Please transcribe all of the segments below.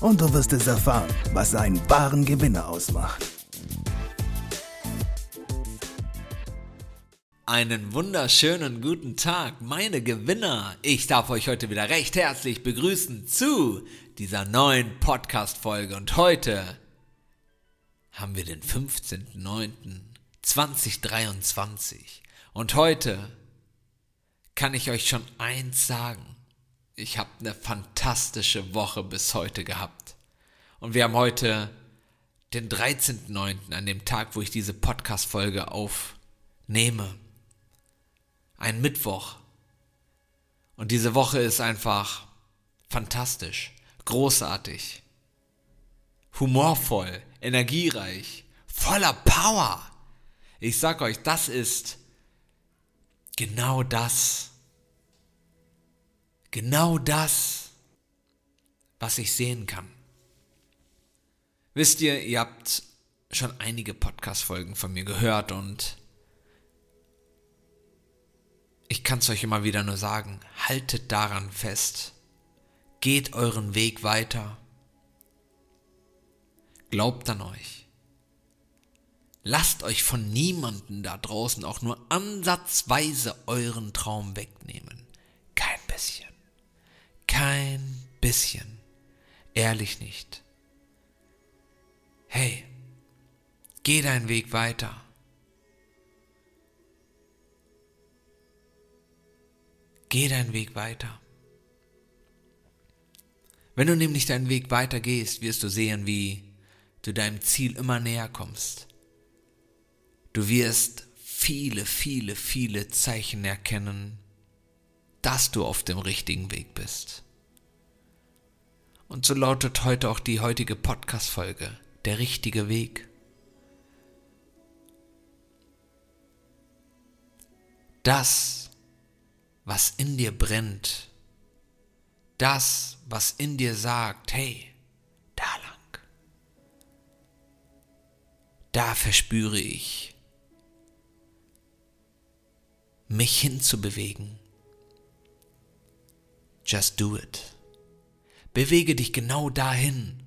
und du wirst es erfahren, was einen wahren Gewinner ausmacht. Einen wunderschönen guten Tag, meine Gewinner. Ich darf euch heute wieder recht herzlich begrüßen zu dieser neuen Podcast-Folge. Und heute haben wir den 15.09.2023. Und heute kann ich euch schon eins sagen. Ich habe eine fantastische Woche bis heute gehabt. Und wir haben heute den 13.09., an dem Tag, wo ich diese Podcast-Folge aufnehme. Ein Mittwoch. Und diese Woche ist einfach fantastisch, großartig, humorvoll, energiereich, voller Power. Ich sag euch, das ist genau das, genau das, was ich sehen kann. Wisst ihr, ihr habt schon einige Podcast-Folgen von mir gehört und ich kann es euch immer wieder nur sagen, haltet daran fest, geht euren Weg weiter, glaubt an euch. Lasst euch von niemanden da draußen auch nur ansatzweise euren Traum wegnehmen. Bisschen. Ehrlich nicht. Hey, geh deinen Weg weiter. Geh deinen Weg weiter. Wenn du nämlich deinen Weg weiter gehst, wirst du sehen, wie du deinem Ziel immer näher kommst. Du wirst viele, viele, viele Zeichen erkennen, dass du auf dem richtigen Weg bist. Und so lautet heute auch die heutige Podcast-Folge, der richtige Weg. Das, was in dir brennt, das, was in dir sagt, hey, da lang, da verspüre ich, mich hinzubewegen Just do it. Bewege dich genau dahin.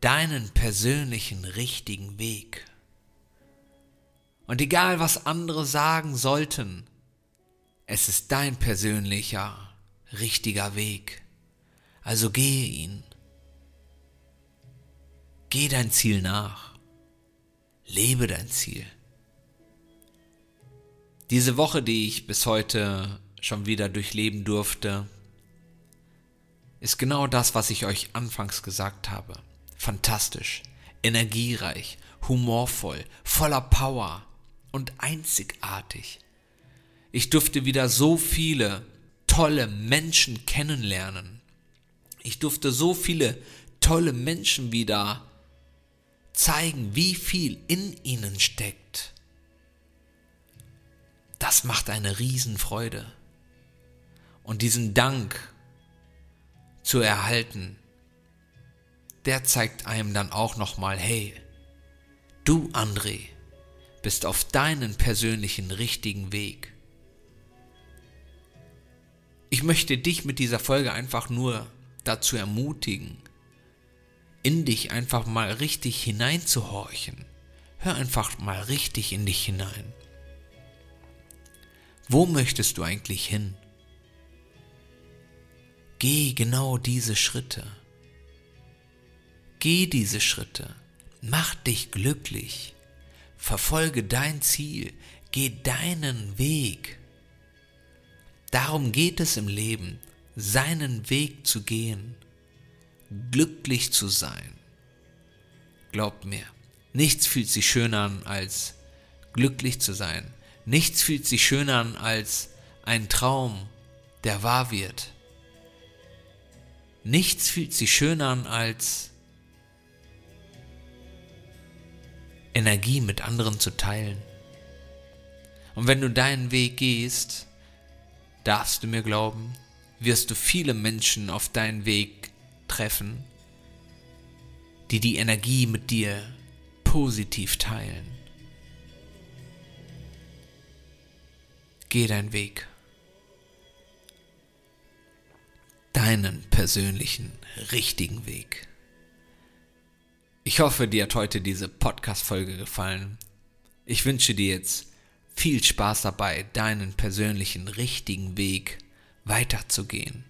Deinen persönlichen richtigen Weg. Und egal was andere sagen sollten, es ist dein persönlicher, richtiger Weg. Also gehe ihn. Geh dein Ziel nach. Lebe dein Ziel. Diese Woche, die ich bis heute schon wieder durchleben durfte, ist genau das, was ich euch anfangs gesagt habe. Fantastisch, energiereich, humorvoll, voller Power und einzigartig. Ich durfte wieder so viele tolle Menschen kennenlernen. Ich durfte so viele tolle Menschen wieder zeigen, wie viel in ihnen steckt. Das macht eine Riesenfreude und diesen Dank zu erhalten, der zeigt einem dann auch nochmal, hey, du André, bist auf deinen persönlichen richtigen Weg. Ich möchte dich mit dieser Folge einfach nur dazu ermutigen, in dich einfach mal richtig hineinzuhorchen. Hör einfach mal richtig in dich hinein. Wo möchtest du eigentlich hin? Geh genau diese Schritte. Geh diese Schritte. Mach dich glücklich. Verfolge dein Ziel. Geh deinen Weg. Darum geht es im Leben, seinen Weg zu gehen, glücklich zu sein. Glaubt mir, nichts fühlt sich schöner an, als glücklich zu sein. Nichts fühlt sich schöner an, als ein Traum, der wahr wird. Nichts fühlt sich schöner an als Energie mit anderen zu teilen. Und wenn du deinen Weg gehst, darfst du mir glauben, wirst du viele Menschen auf deinen Weg treffen, die die Energie mit dir positiv teilen. Geh deinen Weg. Deinen persönlichen, richtigen Weg. Ich hoffe, dir hat heute diese Podcast-Folge gefallen. Ich wünsche dir jetzt viel Spaß dabei, deinen persönlichen, richtigen Weg weiterzugehen.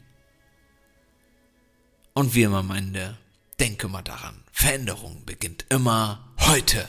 Und wie immer am Ende, denke mal daran, Veränderung beginnt immer heute.